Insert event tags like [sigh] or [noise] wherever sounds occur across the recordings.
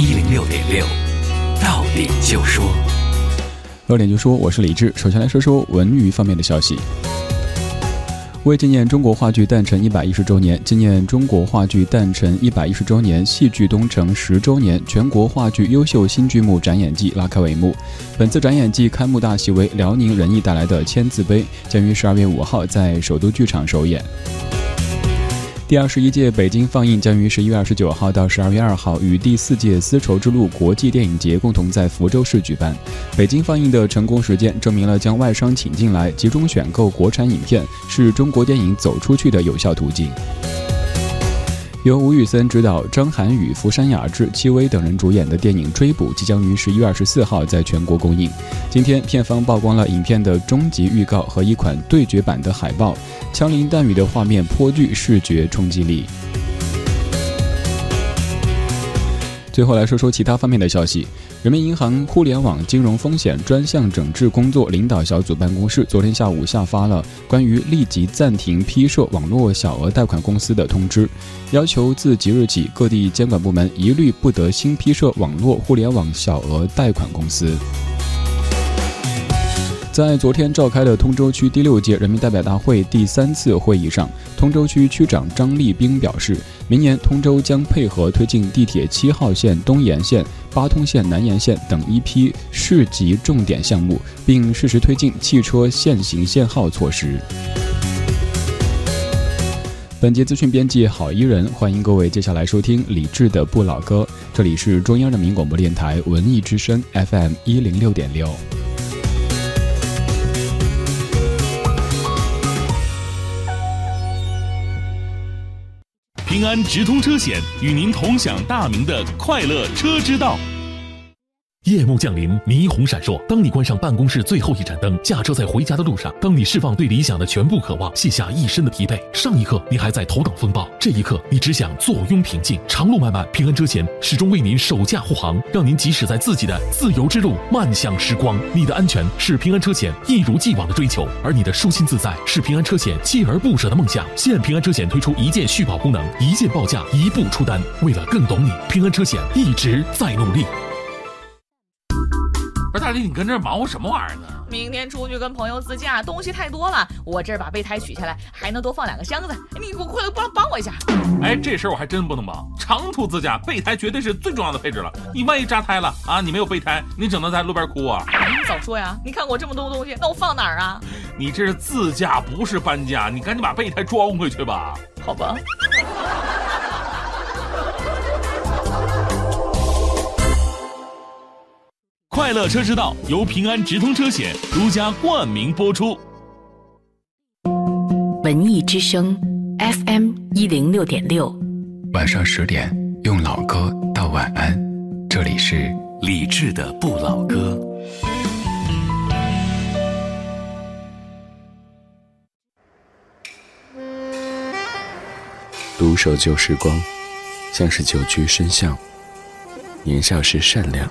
一零六点六，到点就说。到点就说，我是李志。首先来说说文娱方面的消息。为纪念中国话剧诞辰一百一十周年，纪念中国话剧诞辰一百一十周年，戏剧东城十周年全国话剧优秀新剧目展演季拉开帷幕。本次展演季开幕大戏为辽宁人艺带来的《千字碑》，将于十二月五号在首都剧场首演。第二十一届北京放映将于十一月二十九号到十二月二号与第四届丝绸之路国际电影节共同在福州市举办。北京放映的成功实践，证明了将外商请进来，集中选购国产影片，是中国电影走出去的有效途径。由吴宇森执导、张涵予、福山雅治、戚薇等人主演的电影《追捕》即将于十一月二十四号在全国公映。今天，片方曝光了影片的终极预告和一款对决版的海报，枪林弹雨的画面颇具视觉冲击力。最后来说说其他方面的消息。人民银行互联网金融风险专项整治工作领导小组办公室昨天下午下发了关于立即暂停批设网络小额贷款公司的通知，要求自即日起，各地监管部门一律不得新批设网络互联网小额贷款公司。在昨天召开的通州区第六届人民代表大会第三次会议上，通州区区长张立兵表示，明年通州将配合推进地铁七号线东延线、八通线南延线等一批市级重点项目，并适时推进汽车限行限号措施。本节资讯编辑郝伊人，欢迎各位接下来收听李志的不老歌，这里是中央人民广播电台文艺之声 FM 一零六点六。平安直通车险与您同享大明的快乐车之道。夜幕降临，霓虹闪烁。当你关上办公室最后一盏灯，驾车在回家的路上，当你释放对理想的全部渴望，卸下一身的疲惫。上一刻你还在头等风暴，这一刻你只想坐拥平静。长路漫漫，平安车险始终为您守驾护航，让您即使在自己的自由之路漫向时光。你的安全是平安车险一如既往的追求，而你的舒心自在是平安车险锲而不舍的梦想。现平安车险推出一键续保功能，一键报价，一步出单。为了更懂你，平安车险一直在努力。大力，你跟这忙活什么玩意儿呢？明天出去跟朋友自驾，东西太多了。我这儿把备胎取下来，还能多放两个箱子。你给我快来帮帮我一下。哎，这事儿我还真不能帮。长途自驾，备胎绝对是最重要的配置了。你万一扎胎了啊？你没有备胎，你只能在路边哭啊。你早说呀！你看我这么多东西，那我放哪儿啊？你这是自驾，不是搬家。你赶紧把备胎装回去吧。好吧。快乐车之道由平安直通车险独家冠名播出。文艺之声 FM 一零六点六，晚上十点用老歌道晚安。这里是李志的不老歌。独守旧时光，像是久居深巷。年少时善良。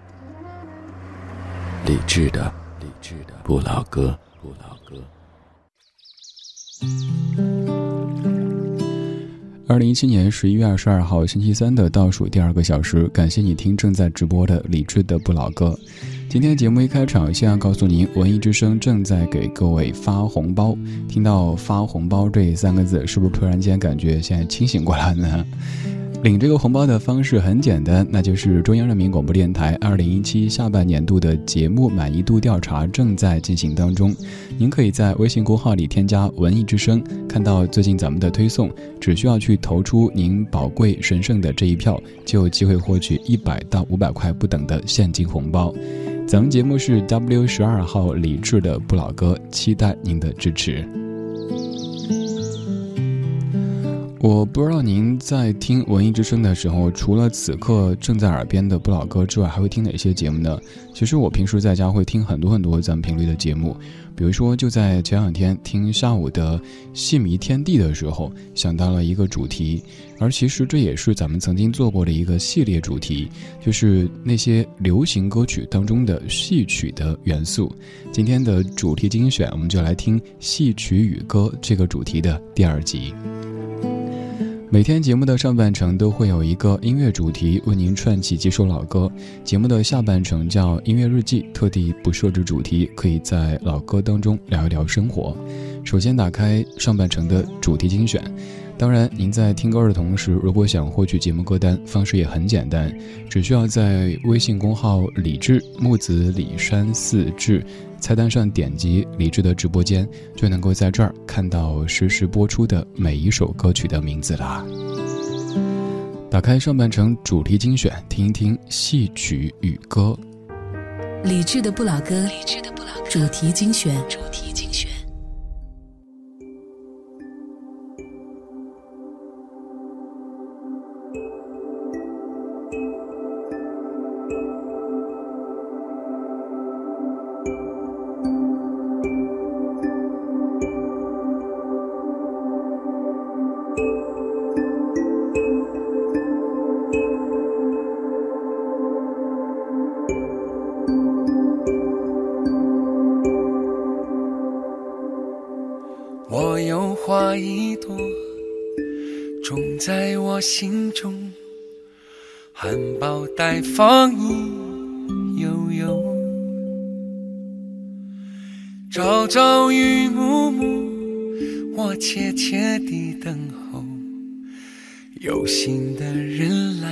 理智的，理智的不老歌，不老歌。二零一七年十一月二十二号星期三的倒数第二个小时，感谢你听正在直播的理智的不老歌。今天节目一开场，先要告诉您，文艺之声正在给各位发红包。听到“发红包”这三个字，是不是突然间感觉现在清醒过来呢？领这个红包的方式很简单，那就是中央人民广播电台二零一七下半年度的节目满意度调查正在进行当中。您可以在微信公号里添加“文艺之声”，看到最近咱们的推送，只需要去投出您宝贵神圣的这一票，就有机会获取一百到五百块不等的现金红包。咱们节目是 W 十二号李智的不老歌，期待您的支持。我不知道您在听文艺之声的时候，除了此刻正在耳边的不老歌之外，还会听哪些节目呢？其实我平时在家会听很多很多咱们频率的节目，比如说就在前两天听下午的《戏迷天地》的时候，想到了一个主题，而其实这也是咱们曾经做过的一个系列主题，就是那些流行歌曲当中的戏曲的元素。今天的主题精选，我们就来听戏曲与歌这个主题的第二集。每天节目的上半程都会有一个音乐主题，为您串起几首老歌。节目的下半程叫音乐日记，特地不设置主题，可以在老歌当中聊一聊生活。首先打开上半程的主题精选。当然，您在听歌的同时，如果想获取节目歌单，方式也很简单，只需要在微信公号“李志木子李山四志”。菜单上点击李志的直播间，就能够在这儿看到实时播出的每一首歌曲的名字啦。打开上半程主题精选，听一听戏曲与歌。李志的不老歌，主题精选。心放意悠悠，朝朝与暮暮，我切切地等候，有心的人来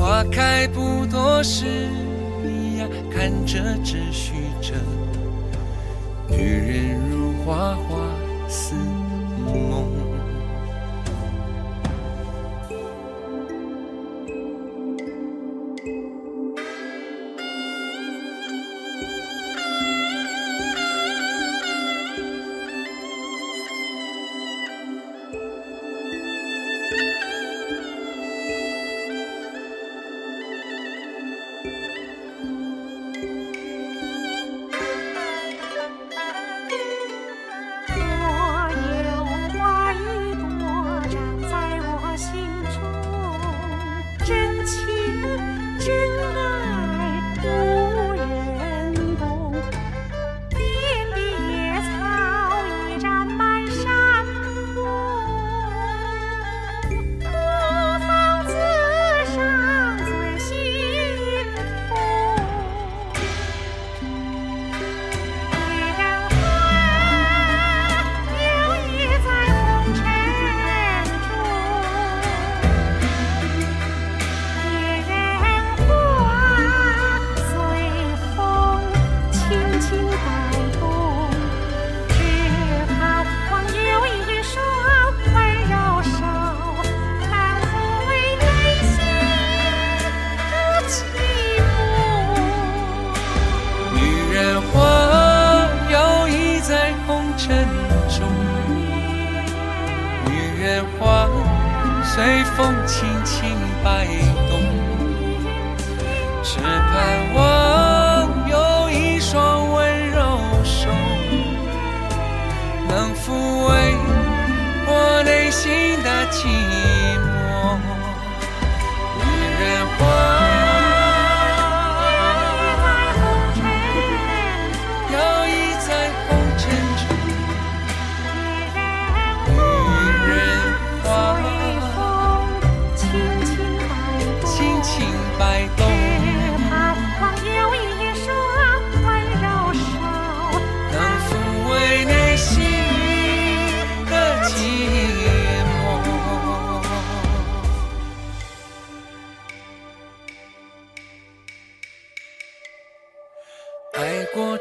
花开不多时呀，看着只许着。女人如花花似梦。深重。女人花随风轻轻摆动只盼望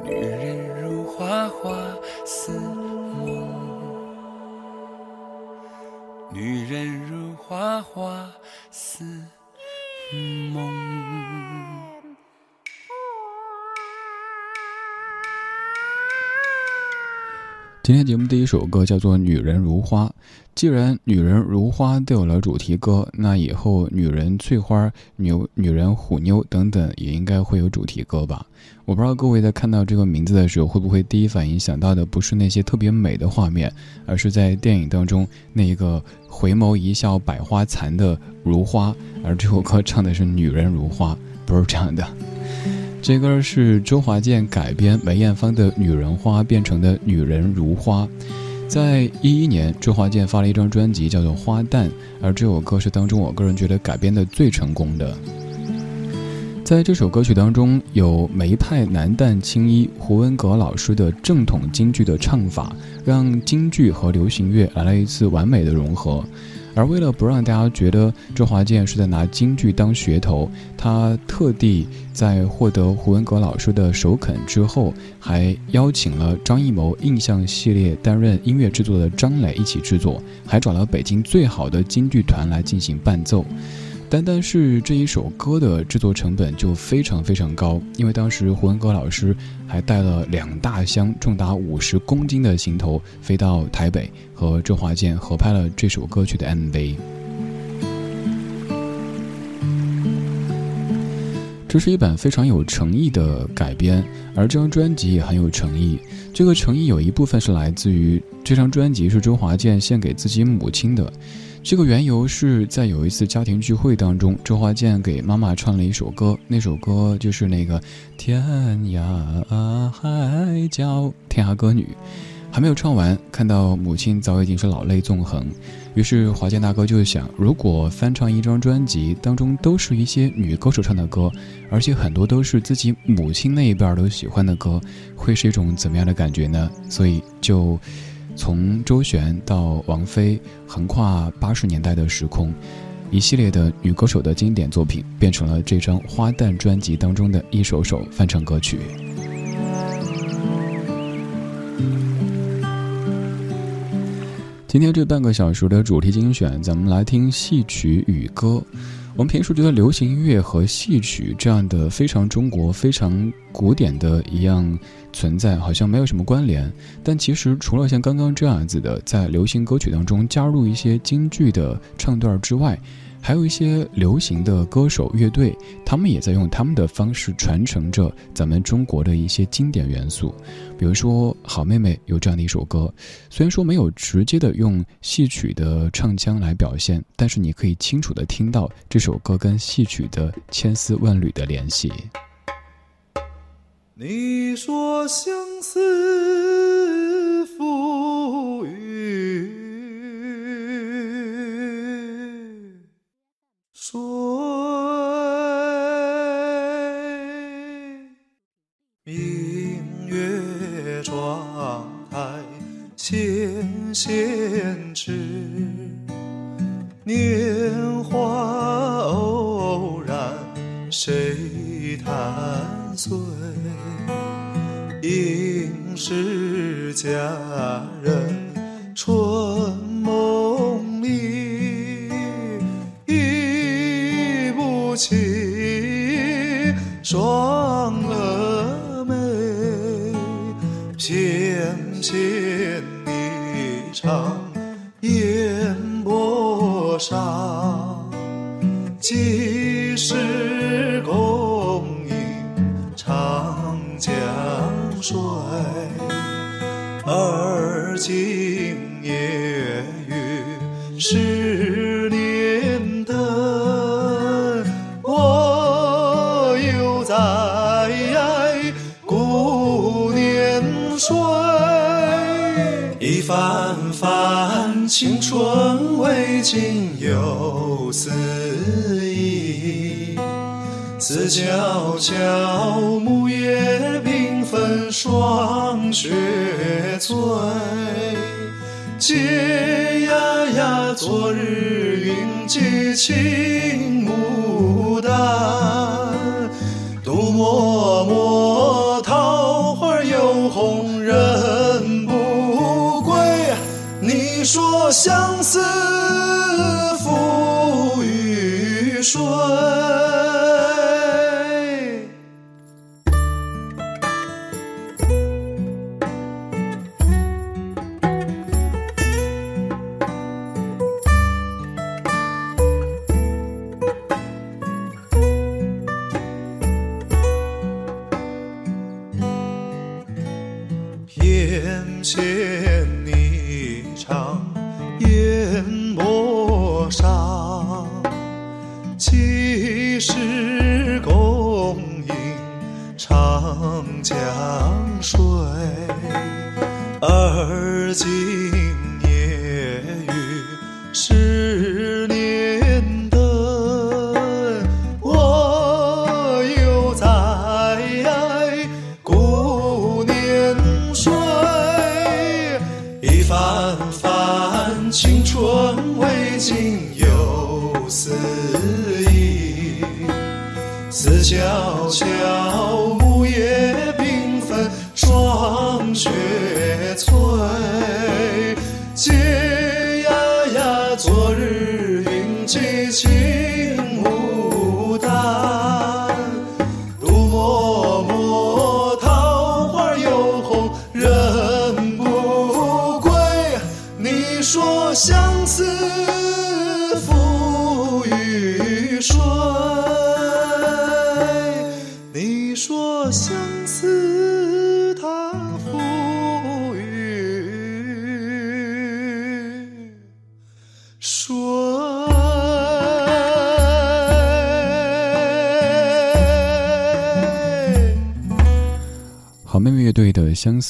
女人如花花似梦，女人如花花似梦。今天节目第一首歌叫做《女人如花》。既然《女人如花》都有了主题歌，那以后《女人翠花》、《牛女人虎妞》等等也应该会有主题歌吧？我不知道各位在看到这个名字的时候，会不会第一反应想到的不是那些特别美的画面，而是在电影当中那一个回眸一笑百花残的如花，而这首歌唱的是《女人如花》，不是这样的。这歌是周华健改编梅艳芳的《女人花》变成的《女人如花》。在一一年，周华健发了一张专辑，叫做《花旦》，而这首歌是当中我个人觉得改编的最成功的。在这首歌曲当中，有梅派男旦青衣胡文阁老师的正统京剧的唱法，让京剧和流行乐来了一次完美的融合。而为了不让大家觉得周华健是在拿京剧当噱头，他特地在获得胡文阁老师的首肯之后，还邀请了张艺谋印象系列担任音乐制作的张磊一起制作，还找了北京最好的京剧团来进行伴奏。单单是这一首歌的制作成本就非常非常高，因为当时胡文阁老师还带了两大箱重达五十公斤的行头飞到台北，和周华健合拍了这首歌曲的 MV。这是一版非常有诚意的改编，而这张专辑也很有诚意。这个诚意有一部分是来自于这张专辑是周华健献给自己母亲的。这个缘由是在有一次家庭聚会当中，周华健给妈妈唱了一首歌，那首歌就是那个“天涯海角天涯歌女”，还没有唱完，看到母亲早已经是老泪纵横，于是华健大哥就想，如果翻唱一张专辑当中都是一些女歌手唱的歌，而且很多都是自己母亲那一辈都喜欢的歌，会是一种怎么样的感觉呢？所以就。从周璇到王菲，横跨八十年代的时空，一系列的女歌手的经典作品，变成了这张《花旦》专辑当中的一首首翻唱歌曲。今天这半个小时的主题精选，咱们来听戏曲与歌。我们平时觉得流行音乐和戏曲这样的非常中国、非常古典的一样存在，好像没有什么关联。但其实，除了像刚刚这样子的，在流行歌曲当中加入一些京剧的唱段之外，还有一些流行的歌手乐队，他们也在用他们的方式传承着咱们中国的一些经典元素。比如说，好妹妹有这样的一首歌，虽然说没有直接的用戏曲的唱腔来表现，但是你可以清楚的听到这首歌跟戏曲的千丝万缕的联系。你说相思赋予。水，明月窗台纤纤指，年华偶然谁弹碎？应是佳人双蛾眉，翩翩霓裳烟波上，几时共饮长江水？而今思忆。思悄悄，木叶缤纷，霜雪催。嗟呀呀，昨日云髻青牡丹。独默默，桃花又红人不归。你说相思静幽思意，思悄悄，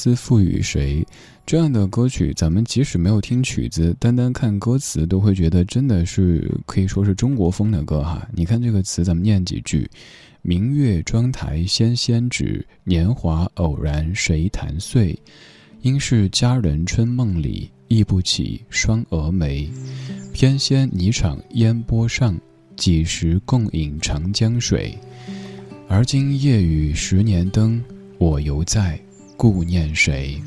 思赋予谁》这样的歌曲，咱们即使没有听曲子，单单看歌词，都会觉得真的是可以说是中国风的歌哈。你看这个词，咱们念几句：“明月妆台纤纤指，年华偶然谁弹碎？应是佳人春梦里，忆不起双蛾眉。翩跹霓裳烟波上，几时共饮长江水？而今夜雨十年灯。”我犹在顾念谁？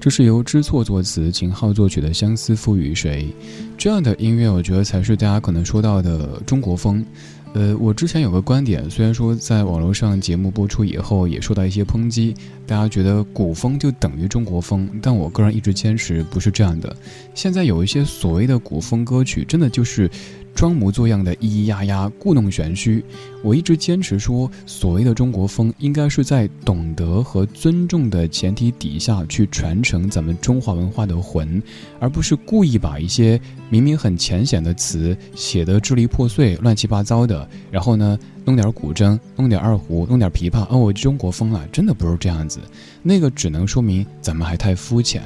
这是由知错作词、秦昊作曲的《相思赋予谁》。这样的音乐，我觉得才是大家可能说到的中国风。呃，我之前有个观点，虽然说在网络上节目播出以后也受到一些抨击，大家觉得古风就等于中国风，但我个人一直坚持不是这样的。现在有一些所谓的古风歌曲，真的就是装模作样的咿咿呀呀、故弄玄虚。我一直坚持说，所谓的中国风，应该是在懂得和尊重的前提底下去传承咱们中华文化的魂，而不是故意把一些明明很浅显的词写得支离破碎、乱七八糟的。然后呢，弄点古筝，弄点二胡，弄点琵琶，哦，我中国风啊，真的不是这样子。那个只能说明咱们还太肤浅。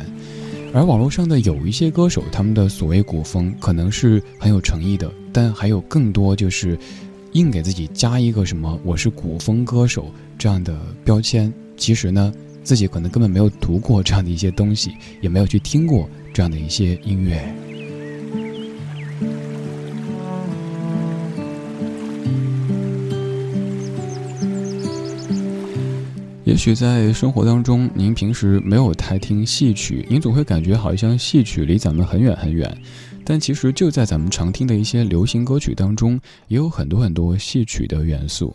而网络上的有一些歌手，他们的所谓古风可能是很有诚意的，但还有更多就是硬给自己加一个什么“我是古风歌手”这样的标签。其实呢，自己可能根本没有读过这样的一些东西，也没有去听过这样的一些音乐。也许在生活当中，您平时没有太听戏曲，您总会感觉好像戏曲离咱们很远很远。但其实就在咱们常听的一些流行歌曲当中，也有很多很多戏曲的元素。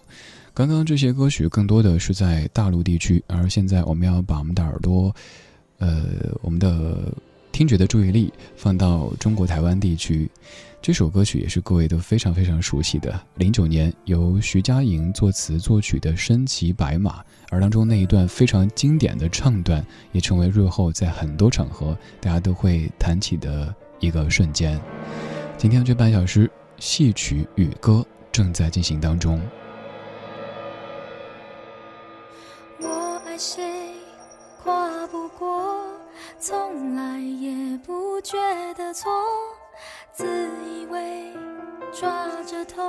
刚刚这些歌曲更多的是在大陆地区，而现在我们要把我们的耳朵，呃，我们的听觉的注意力放到中国台湾地区。这首歌曲也是各位都非常非常熟悉的，零九年由徐佳莹作词作曲的《身骑白马》，而当中那一段非常经典的唱段，也成为日后在很多场合大家都会谈起的一个瞬间。今天这半小时，戏曲与歌正在进行当中。我爱谁？跨不过，从来也不觉得错，自以为抓着痛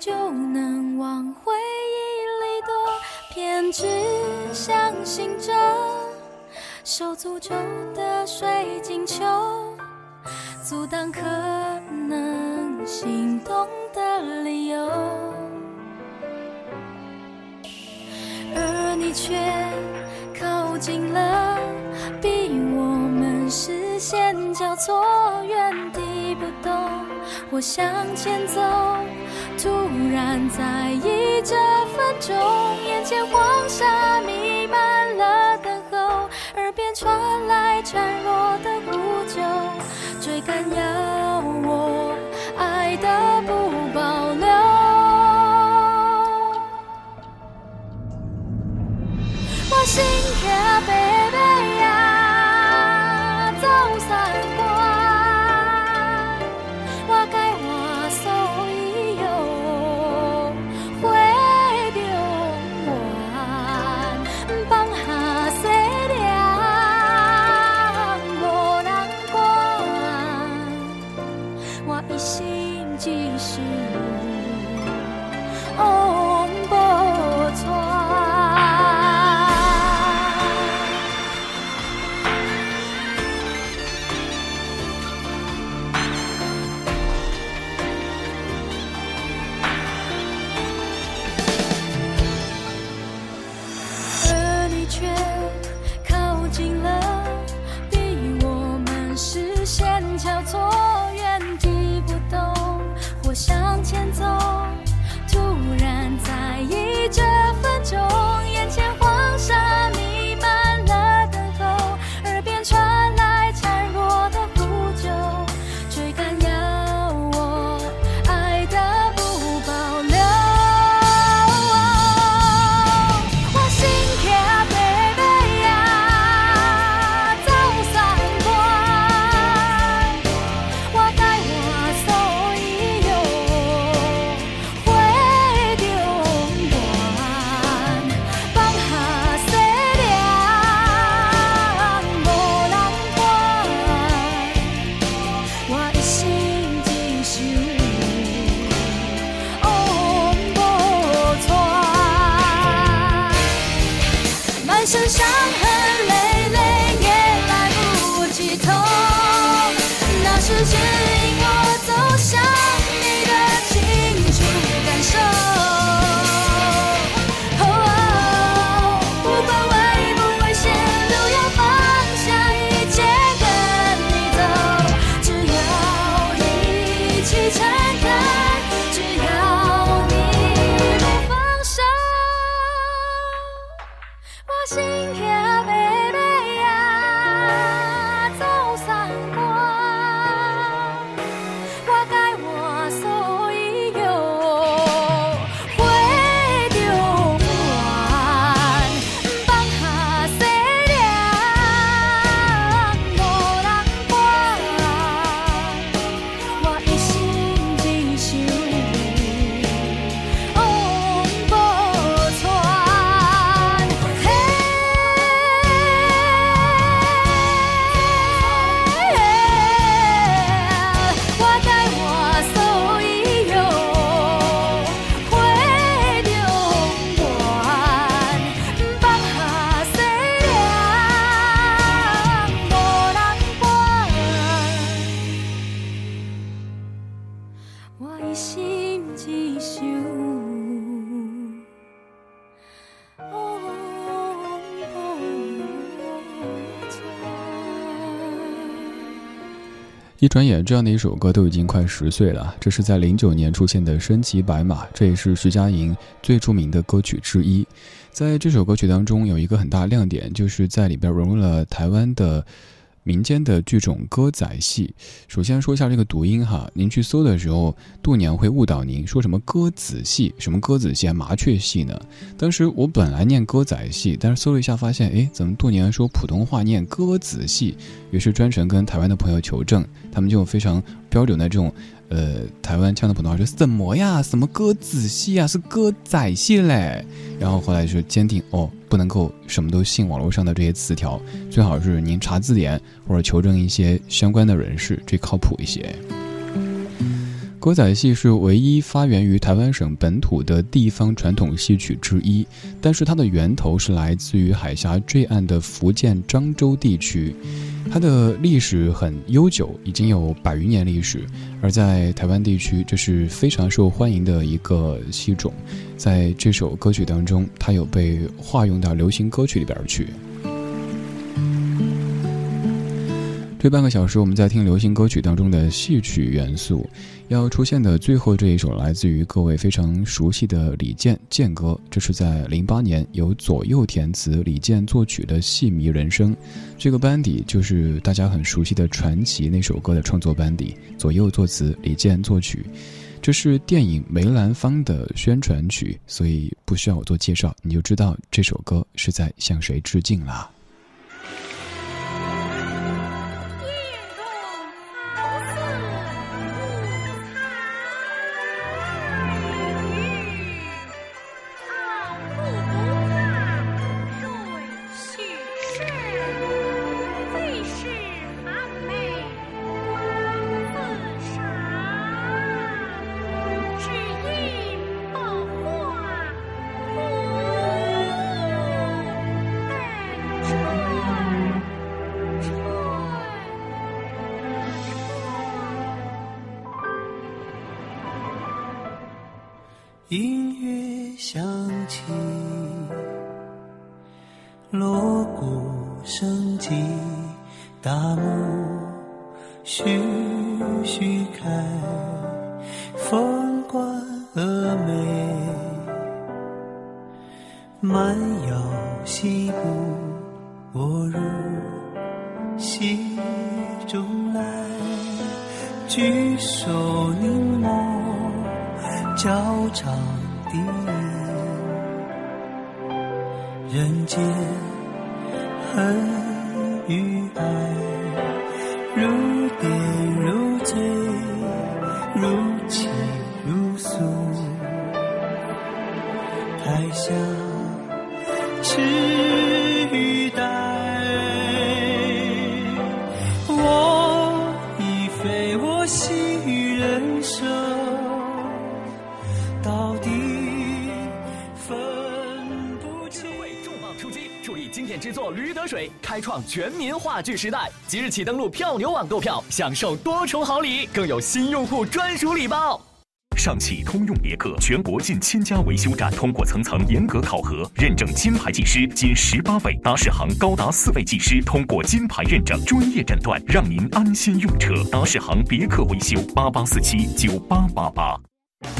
就能往回忆里躲，偏只相信着手诅咒的水晶球，阻挡可能心动的理由，而你却。靠近了，逼我们视线交错，原地不动。我向前走，突然在意这分钟，眼前黄沙弥漫了等候，耳边传来孱弱的呼救，追赶要一转眼，这样的一首歌都已经快十岁了。这是在零九年出现的《身骑白马》，这也是徐佳莹最著名的歌曲之一。在这首歌曲当中，有一个很大亮点，就是在里边融入了台湾的民间的剧种歌仔戏。首先说一下这个读音哈，您去搜的时候，度娘会误导您说什么歌仔戏，什么歌仔戏啊，麻雀戏呢？当时我本来念歌仔戏，但是搜了一下发现，哎，怎么度娘说普通话念歌仔戏？于是专程跟台湾的朋友求证，他们就非常标准的这种，呃，台湾腔的普通话说什么呀？什么歌仔戏啊？是歌仔戏嘞？然后后来就坚定哦，不能够什么都信网络上的这些词条，最好是您查字典或者求证一些相关的人士，最靠谱一些。歌仔戏是唯一发源于台湾省本土的地方传统戏曲之一，但是它的源头是来自于海峡坠岸的福建漳州地区，它的历史很悠久，已经有百余年历史。而在台湾地区，这是非常受欢迎的一个戏种，在这首歌曲当中，它有被化用到流行歌曲里边去。这半个小时，我们在听流行歌曲当中的戏曲元素。要出现的最后这一首，来自于各位非常熟悉的李健健歌。这是在零八年由左右填词、李健作曲的《戏迷人生》。这个班底就是大家很熟悉的《传奇》那首歌的创作班底，左右作词，李健作曲。这是电影《梅兰芳》的宣传曲，所以不需要我做介绍，你就知道这首歌是在向谁致敬了。开创全民话剧时代。即日起登录票牛网购票，享受多重好礼，更有新用户专属礼包。上汽通用别克全国近千家维修站通过层层严格考核，认证金牌技师仅十八位，达世行高达四位技师通过金牌认证，专业诊断，让您安心用车。达世行别克维修八八四七九八八八。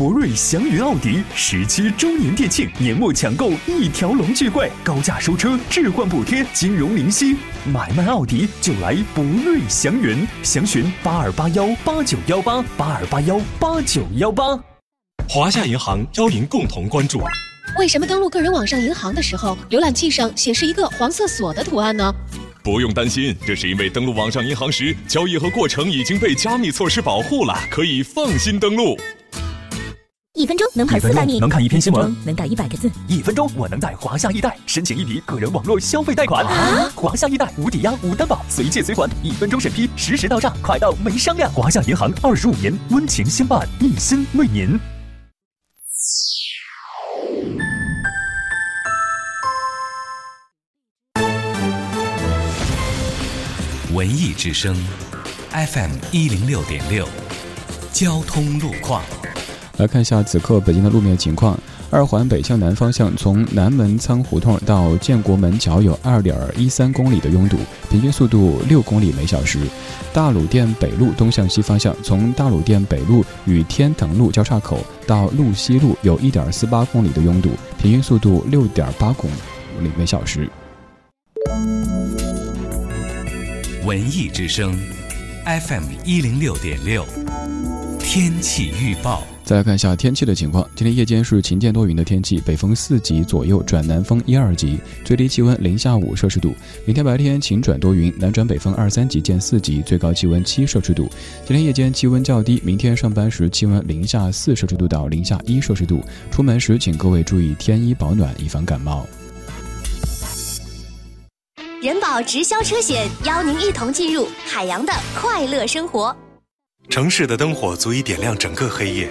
博瑞祥云奥迪十七周年店庆，年末抢购一条龙巨贵，高价收车，置换补贴，金融零息，买卖奥迪就来博瑞祥云，详询八二八幺八九幺八八二八幺八九幺八。华夏银行邀您共同关注。为什么登录个人网上银行的时候，浏览器上显示一个黄色锁的图案呢？不用担心，这是因为登录网上银行时，交易和过程已经被加密措施保护了，可以放心登录。一分钟能跑四百米，能看一篇新闻，能打一百个字。一分钟，我能在华夏易贷申请一笔个人网络消费贷款。华夏易贷无抵押、无担保，随借随还，一分钟审批，实时到账，快到没商量。华夏银行二十五年温情相伴，一心为您。文艺之声，FM 一零六点六，交通路况。来看一下此刻北京的路面情况。二环北向南方向，从南门仓胡同到建国门桥有二点一三公里的拥堵，平均速度六公里每小时。大鲁店北路东向西方向，从大鲁店北路与天腾路交叉口到路西路有一点四八公里的拥堵，平均速度六点八公里每小时。文艺之声，FM 一零六点六，天气预报。再来看一下天气的情况，今天夜间是晴间多云的天气，北风四级左右转南风一二级，最低气温零下五摄氏度。明天白天晴转多云，南转北风二三级见四级，最高气温七摄氏度。今天夜间气温较低，明天上班时气温零下四摄氏度到零下一摄氏度，出门时请各位注意添衣保暖，以防感冒。人保直销车险邀您一同进入海洋的快乐生活。城市的灯火足以点亮整个黑夜，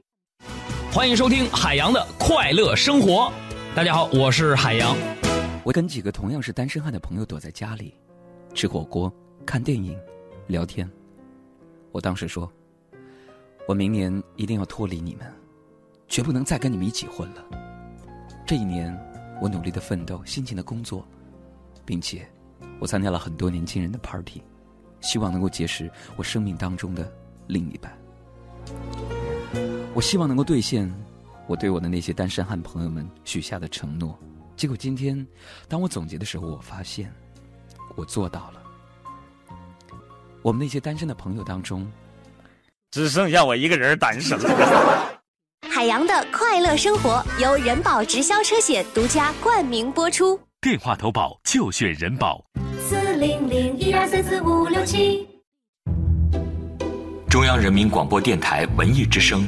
欢迎收听海洋的快乐生活。大家好，我是海洋。我跟几个同样是单身汉的朋友躲在家里，吃火锅、看电影、聊天。我当时说，我明年一定要脱离你们，绝不能再跟你们一起混了。这一年，我努力的奋斗，辛勤的工作，并且。我参加了很多年轻人的 party，希望能够结识我生命当中的另一半。我希望能够兑现我对我的那些单身汉朋友们许下的承诺。结果今天，当我总结的时候，我发现我做到了。我们那些单身的朋友当中，只剩下我一个人单身了。海洋的快乐生活由人保直销车险独家冠名播出。电话投保就选人保。四零零一二三四五六七，中央人民广播电台文艺之声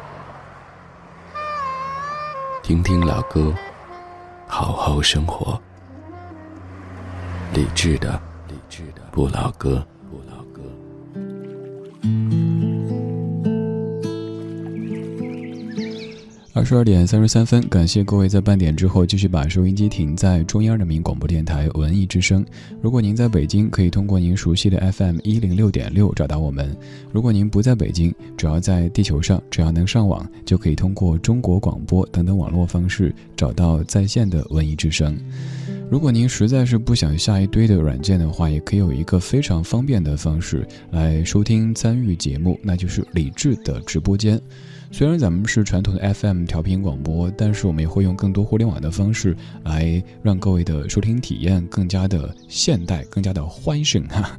听听老歌，好好生活。理智的，理智的不老歌。二十二点三十三分，感谢各位在半点之后继续把收音机停在中央人民广播电台文艺之声。如果您在北京，可以通过您熟悉的 FM 一零六点六找到我们；如果您不在北京，只要在地球上，只要能上网，就可以通过中国广播等等网络方式找到在线的文艺之声。如果您实在是不想下一堆的软件的话，也可以有一个非常方便的方式来收听参与节目，那就是理智的直播间。虽然咱们是传统的 FM 调频广播，但是我们也会用更多互联网的方式来让各位的收听体验更加的现代、更加的欢声 [laughs] 哈。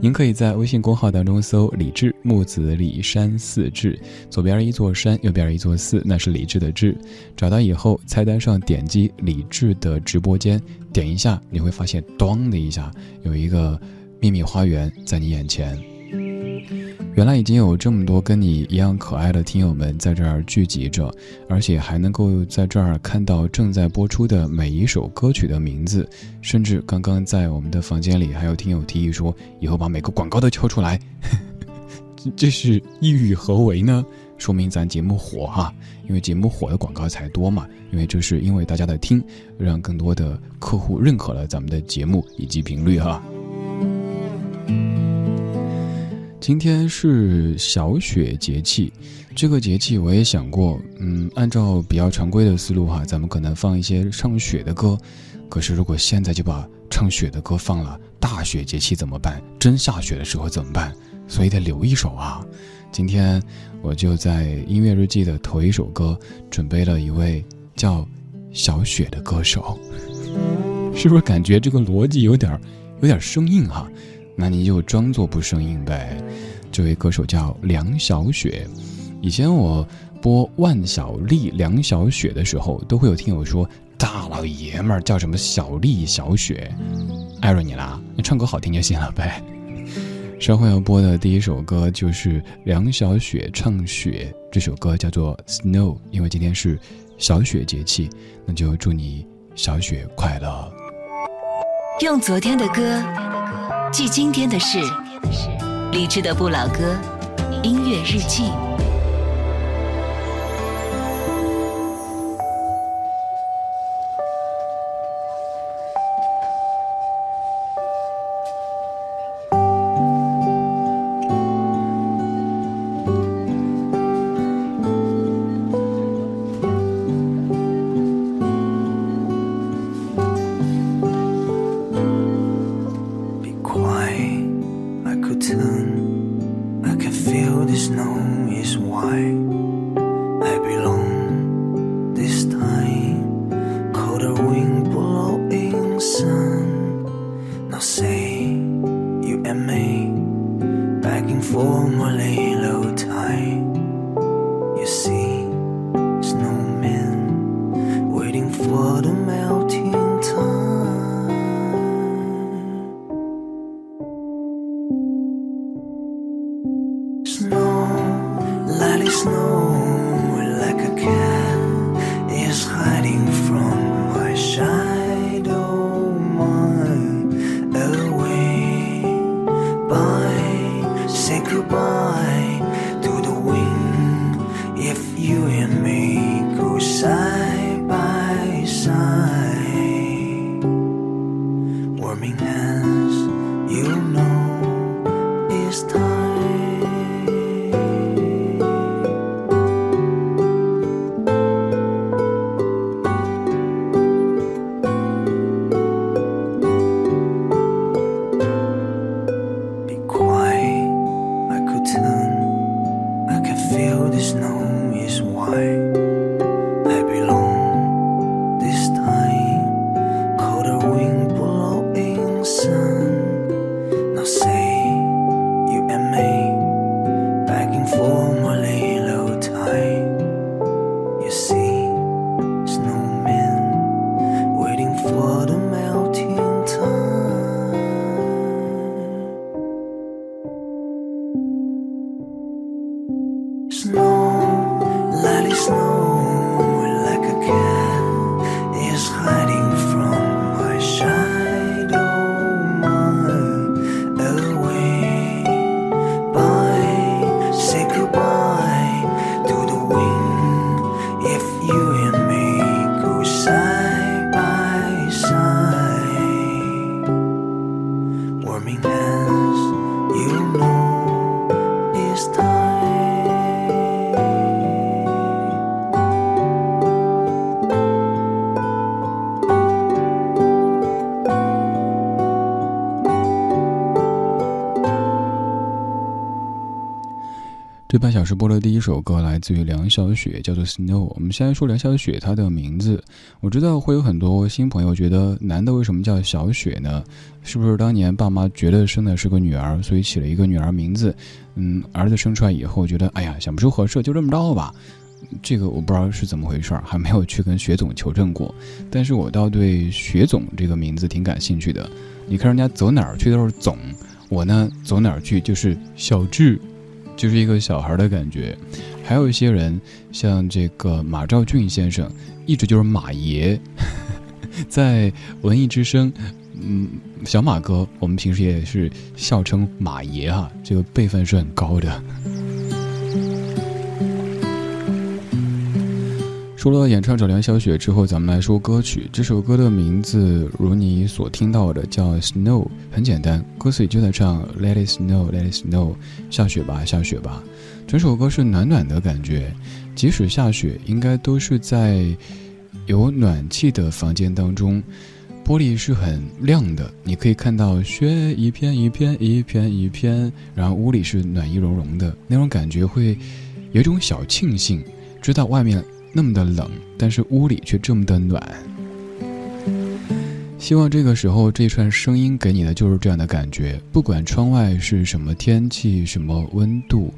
您可以在微信公号当中搜“李志木子李山寺志”，左边一座山，右边一座寺，那是李志的志。找到以后，菜单上点击李志的直播间，点一下，你会发现“咚”的一下，有一个秘密花园在你眼前。原来已经有这么多跟你一样可爱的听友们在这儿聚集着，而且还能够在这儿看到正在播出的每一首歌曲的名字，甚至刚刚在我们的房间里还有听友提议说，以后把每个广告都敲出来，[laughs] 这是意欲何为呢？说明咱节目火哈，因为节目火的广告才多嘛，因为这是因为大家的听，让更多的客户认可了咱们的节目以及频率哈。今天是小雪节气，这个节气我也想过，嗯，按照比较常规的思路哈，咱们可能放一些唱雪的歌。可是如果现在就把唱雪的歌放了，大雪节气怎么办？真下雪的时候怎么办？所以得留一首啊。今天我就在音乐日记的头一首歌准备了一位叫小雪的歌手，是不是感觉这个逻辑有点有点生硬哈？那你就装作不生硬呗。这位歌手叫梁小雪，以前我播万晓利、梁小雪的时候，都会有听友说大老爷们儿叫什么小丽、小雪，艾瑞你啦，你唱歌好听就行了呗。[laughs] 稍后要播的第一首歌就是梁小雪唱《雪》，这首歌叫做《Snow》，因为今天是小雪节气，那就祝你小雪快乐。用昨天的歌记今天的事，理智的不老歌，音乐日记。这半小时播的第一首歌来自于梁小雪，叫做《Snow》。我们先来说梁小雪她的名字。我知道会有很多新朋友觉得，男的为什么叫小雪呢？是不是当年爸妈觉得生的是个女儿，所以起了一个女儿名字？嗯，儿子生出来以后觉得，哎呀，想不出合适，就这么着吧。这个我不知道是怎么回事儿，还没有去跟雪总求证过。但是我倒对雪总这个名字挺感兴趣的。你看人家走哪儿去都是总，我呢走哪儿去就是小智。就是一个小孩的感觉，还有一些人，像这个马兆俊先生，一直就是马爷，[laughs] 在文艺之声，嗯，小马哥，我们平时也是笑称马爷哈，这个辈分是很高的。说了演唱者梁小雪之后，咱们来说歌曲。这首歌的名字如你所听到的叫《Snow》，很简单，歌词里就在唱 “Let it snow, let it snow”，下雪吧，下雪吧。整首歌是暖暖的感觉，即使下雪，应该都是在有暖气的房间当中，玻璃是很亮的，你可以看到雪一片一片一片一片，然后屋里是暖意融融的，那种感觉会有一种小庆幸，知道外面。那么的冷，但是屋里却这么的暖。希望这个时候这串声音给你的就是这样的感觉，不管窗外是什么天气、什么温度，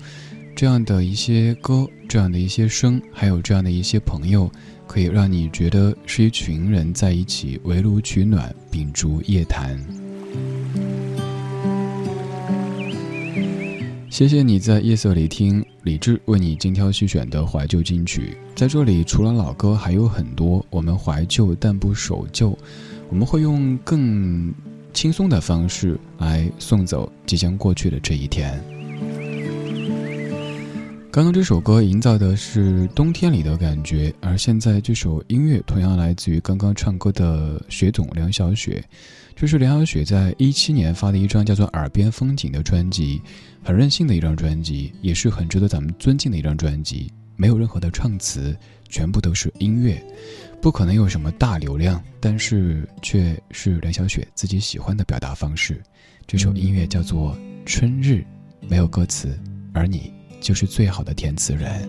这样的一些歌、这样的一些声，还有这样的一些朋友，可以让你觉得是一群人在一起围炉取暖、秉烛夜谈。谢谢你在夜色里听李志为你精挑细选的怀旧金曲，在这里除了老歌，还有很多我们怀旧但不守旧。我们会用更轻松的方式来送走即将过去的这一天。刚刚这首歌营造的是冬天里的感觉，而现在这首音乐同样来自于刚刚唱歌的雪总梁晓雪。这是梁晓雪在一七年发的一张叫做《耳边风景》的专辑，很任性的一张专辑，也是很值得咱们尊敬的一张专辑。没有任何的唱词，全部都是音乐，不可能有什么大流量，但是却是梁晓雪自己喜欢的表达方式。这首音乐叫做《春日》，没有歌词，而你就是最好的填词人。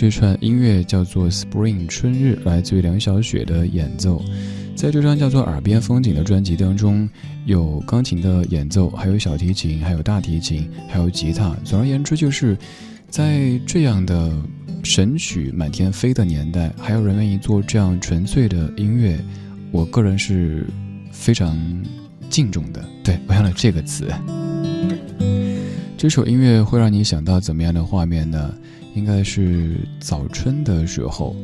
这串音乐叫做《Spring 春日》，来自于梁晓雪的演奏。在这张叫做《耳边风景》的专辑当中，有钢琴的演奏，还有小提琴，还有大提琴，还有吉他。总而言之，就是在这样的神曲满天飞的年代，还有人愿意做这样纯粹的音乐，我个人是非常敬重的。对我用了这个词。这首音乐会让你想到怎么样的画面呢？应该是早春的时候，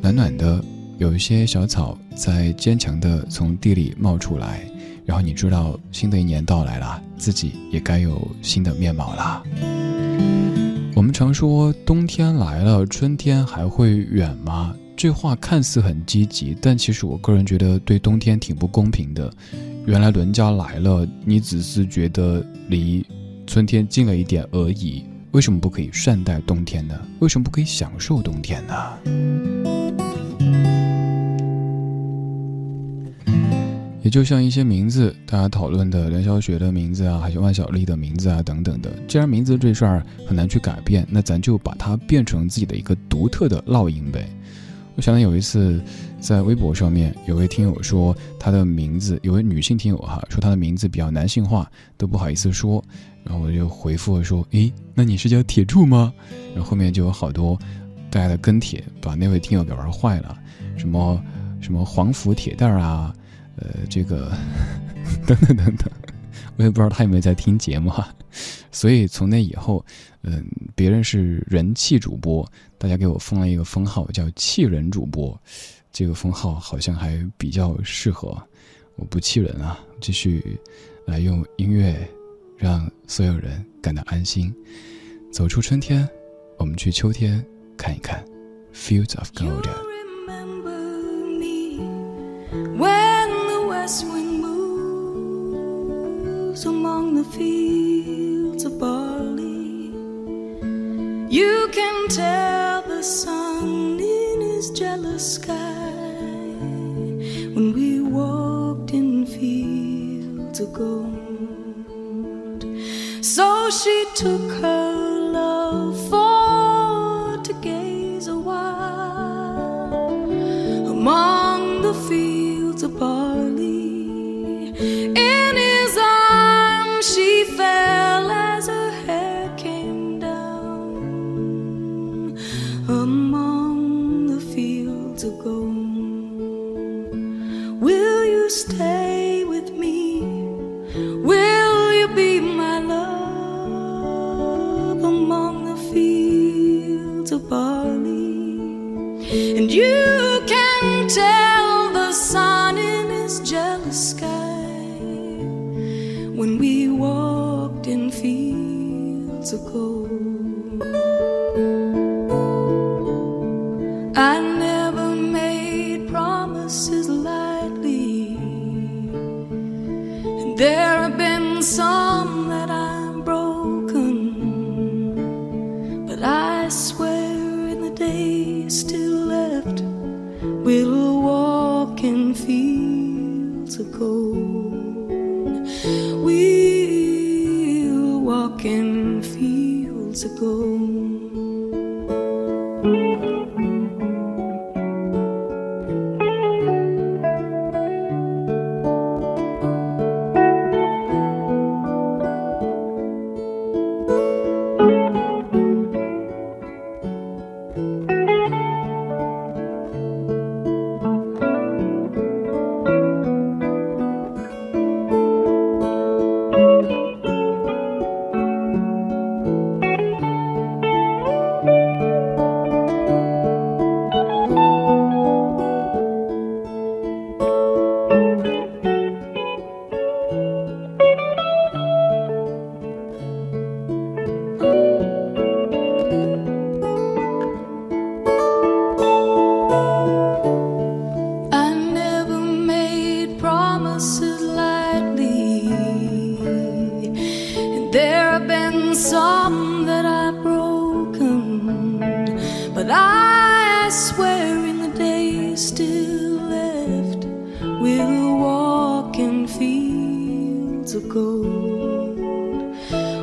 暖暖的，有一些小草在坚强的从地里冒出来，然后你知道新的一年到来了，自己也该有新的面貌了。我们常说冬天来了，春天还会远吗？这话看似很积极，但其实我个人觉得对冬天挺不公平的。原来伦家来了，你只是觉得离春天近了一点而已。为什么不可以善待冬天呢？为什么不可以享受冬天呢？也就像一些名字，大家讨论的梁晓雪的名字啊，还有万晓利的名字啊，等等的。既然名字这事儿很难去改变，那咱就把它变成自己的一个独特的烙印呗。我想有一次在微博上面，有位听友说他的名字，有位女性听友哈，说她的名字比较男性化，都不好意思说。然后我就回复说：“诶，那你是叫铁柱吗？”然后后面就有好多大家的跟帖，把那位听友给玩坏了，什么什么黄福铁蛋儿啊，呃，这个 [laughs] 等等等等，我也不知道他有没有在听节目哈。所以从那以后，嗯，别人是人气主播，大家给我封了一个封号叫“气人主播”，这个封号好像还比较适合。我不气人啊，继续来用音乐。让所有人感到安心。走出春天，我们去秋天看一看。Fields of gold. When the west wind moves among the fields of barley. You can tell the sun in his jealous sky when we walked in fields of gold. So she took her love for to gaze a while among the fields of barley. In his arms she fell as her hair came down among the fields of gold stay. There have been some that I've broken. But I swear in the days still left, we'll walk in fields of gold.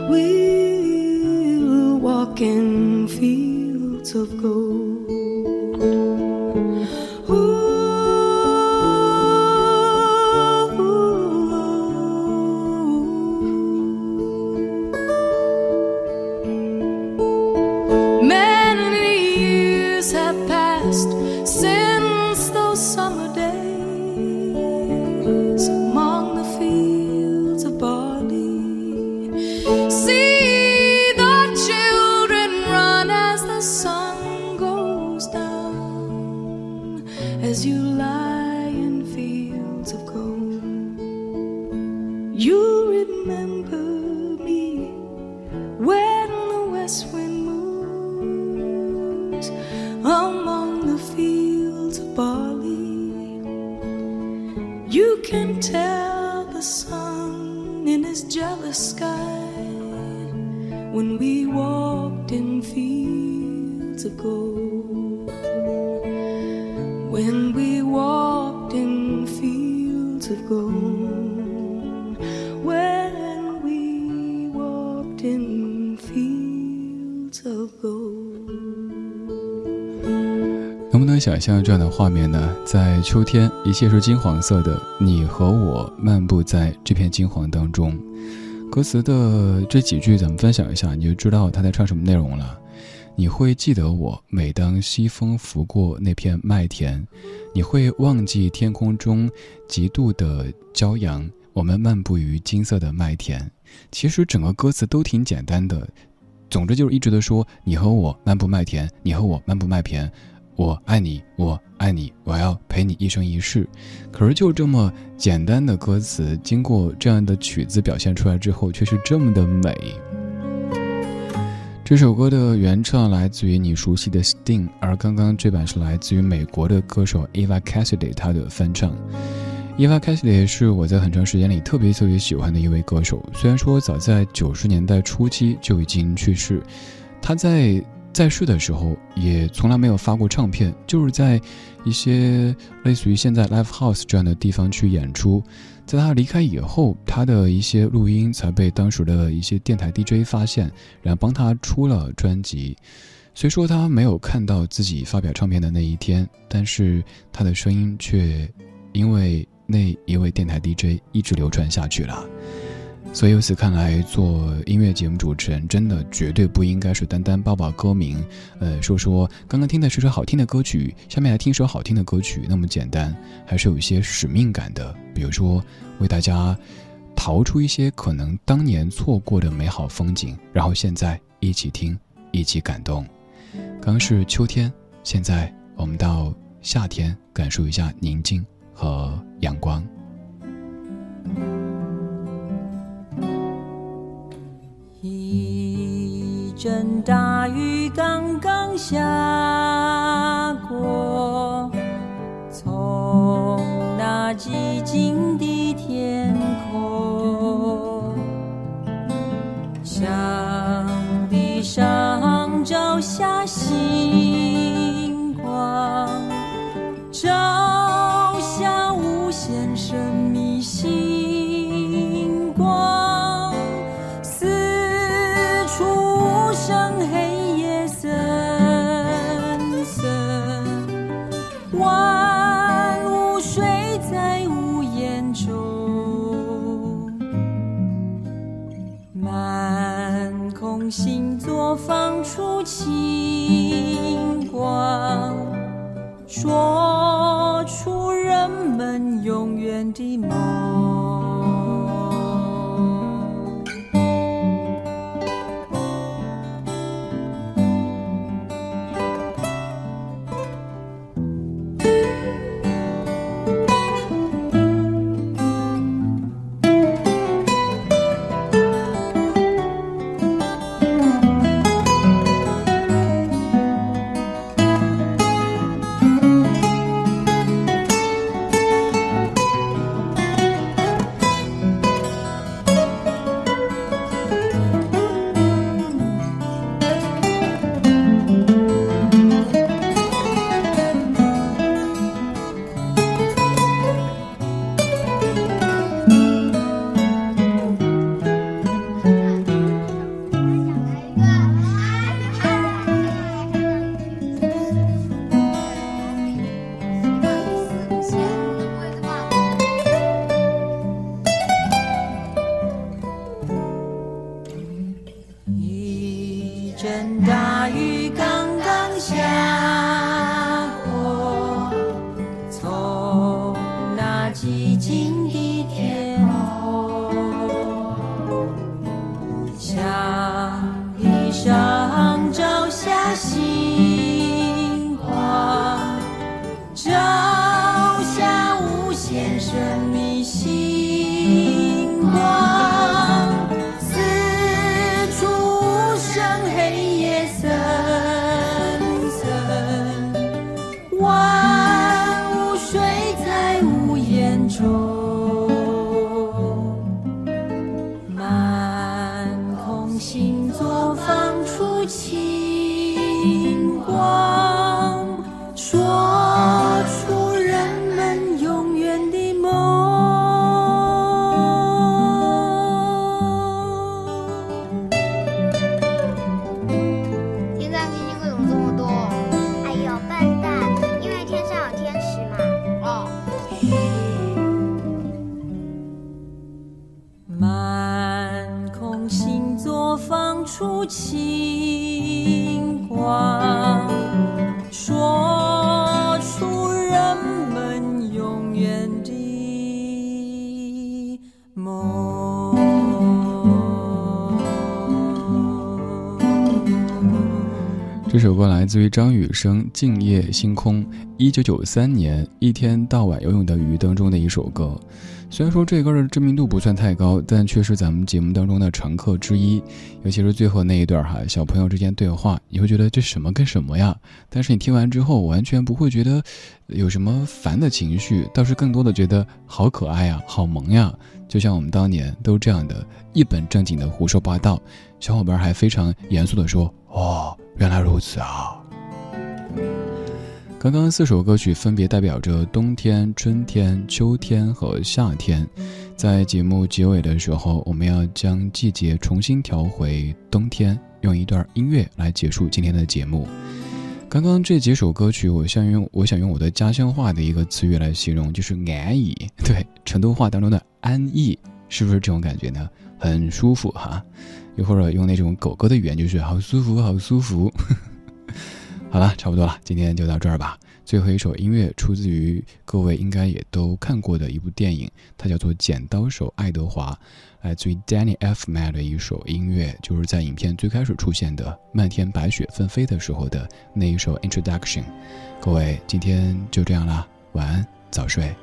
We'll walk in fields of gold. 想象这样的画面呢？在秋天，一切是金黄色的，你和我漫步在这片金黄当中。歌词的这几句咱们分享一下，你就知道他在唱什么内容了。你会记得我，每当西风拂过那片麦田，你会忘记天空中极度的骄阳。我们漫步于金色的麦田。其实整个歌词都挺简单的，总之就是一直的说你和我漫步麦田，你和我漫步麦田，我爱你，我爱你，我要陪你一生一世。可是就这么简单的歌词，经过这样的曲子表现出来之后，却是这么的美。这首歌的原唱来自于你熟悉的 Sting，而刚刚这版是来自于美国的歌手 Eva Cassidy 她的翻唱。伊娃·凯西里是我在很长时间里特别特别喜欢的一位歌手。虽然说早在九十年代初期就已经去世，他在在世的时候也从来没有发过唱片，就是在一些类似于现在 live house 这样的地方去演出。在他离开以后，他的一些录音才被当时的一些电台 DJ 发现，然后帮他出了专辑。虽说他没有看到自己发表唱片的那一天，但是他的声音却因为。那一位电台 DJ 一直流传下去了，所以由此看来，做音乐节目主持人真的绝对不应该是单单报报歌名，呃，说说刚刚听的是首好听的歌曲，下面来听一首好听的歌曲那么简单，还是有一些使命感的。比如说，为大家逃出一些可能当年错过的美好风景，然后现在一起听，一起感动。刚是秋天，现在我们到夏天，感受一下宁静。和阳光。阵大雨刚刚下过，从那寂静的天空，墙壁上照下星光，自于张雨生《静夜星空》，一九九三年《一天到晚游泳的鱼》当中的一首歌。虽然说这歌的知名度不算太高，但却是咱们节目当中的常客之一。尤其是最后那一段哈，小朋友之间对话，你会觉得这什么跟什么呀？但是你听完之后，完全不会觉得有什么烦的情绪，倒是更多的觉得好可爱呀，好萌呀。就像我们当年都这样的一本正经的胡说八道，小伙伴还非常严肃的说：“哦，原来如此啊。”刚刚四首歌曲分别代表着冬天、春天、秋天和夏天，在节目结尾的时候，我们要将季节重新调回冬天，用一段音乐来结束今天的节目。刚刚这几首歌曲，我想用我想用我的家乡话的一个词语来形容，就是安逸。对，成都话当中的安逸，是不是这种感觉呢？很舒服哈。又或者用那种狗狗的语言，就是好舒服，好舒服。好了，差不多了，今天就到这儿吧。最后一首音乐出自于各位应该也都看过的一部电影，它叫做《剪刀手爱德华》，来自于 Danny F. m a 的一首音乐，就是在影片最开始出现的漫天白雪纷飞的时候的那一首 Introduction。各位，今天就这样啦，晚安，早睡。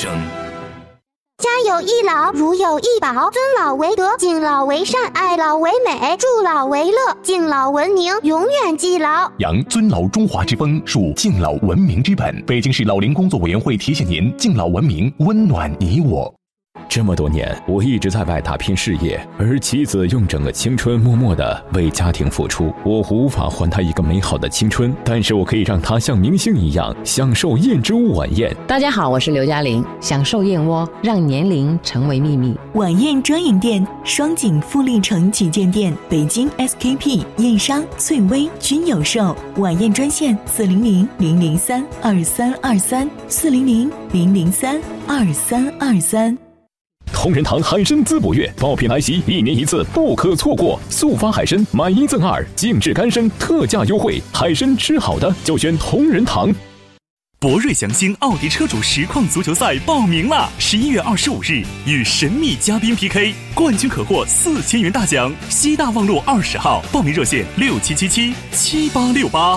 艺之声。家有一老，如有一宝，尊老为德，敬老为善，爱老为美，助老为乐，敬老文明，永远记牢。扬尊老中华之风，树敬老文明之本。北京市老龄工作委员会提醒您：敬老文明，温暖你我。这么多年，我一直在外打拼事业，而妻子用整个青春默默的为家庭付出。我无法还她一个美好的青春，但是我可以让她像明星一样享受燕之屋晚宴。大家好，我是刘嘉玲，享受燕窝，让年龄成为秘密。晚宴专营店：双井富力城旗舰店、北京 SKP、燕莎、翠微均有售。晚宴专线：四零零零零三二三二三，四零零零零三二三二三。同仁堂海参滋补月爆品来袭，一年一次，不可错过。速发海参买一赠二，静置干参特价优惠。海参吃好的就选同仁堂。博瑞祥星奥迪车主实况足球赛报名啦，十一月二十五日与神秘嘉宾 PK，冠军可获四千元大奖。西大望路二十号，报名热线六七七七七八六八。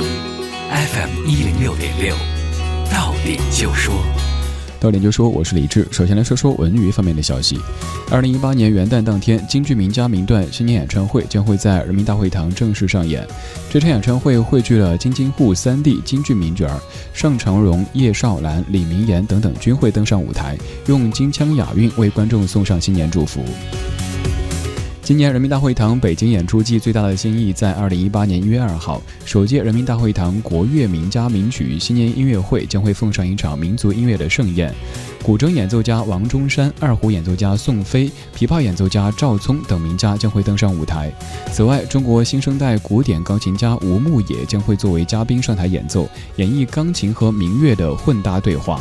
FM 一零六点六，到点就说。到点就说，我是李志。首先来说说文娱方面的消息。二零一八年元旦当天，京剧名家名段新年演唱会将会在人民大会堂正式上演。这场演唱会汇聚了京津沪三地京剧名角儿，尚长荣、叶绍兰、李明岩等等均会登上舞台，用京腔雅韵为观众送上新年祝福。今年人民大会堂北京演出季最大的新意，在二零一八年一月二号，首届人民大会堂国乐名家名曲新年音乐会将会奉上一场民族音乐的盛宴，古筝演奏家王中山、二胡演奏家宋飞、琵琶演奏家赵聪等名家将会登上舞台。此外，中国新生代古典钢琴家吴牧野将会作为嘉宾上台演奏，演绎钢琴和民乐的混搭对话。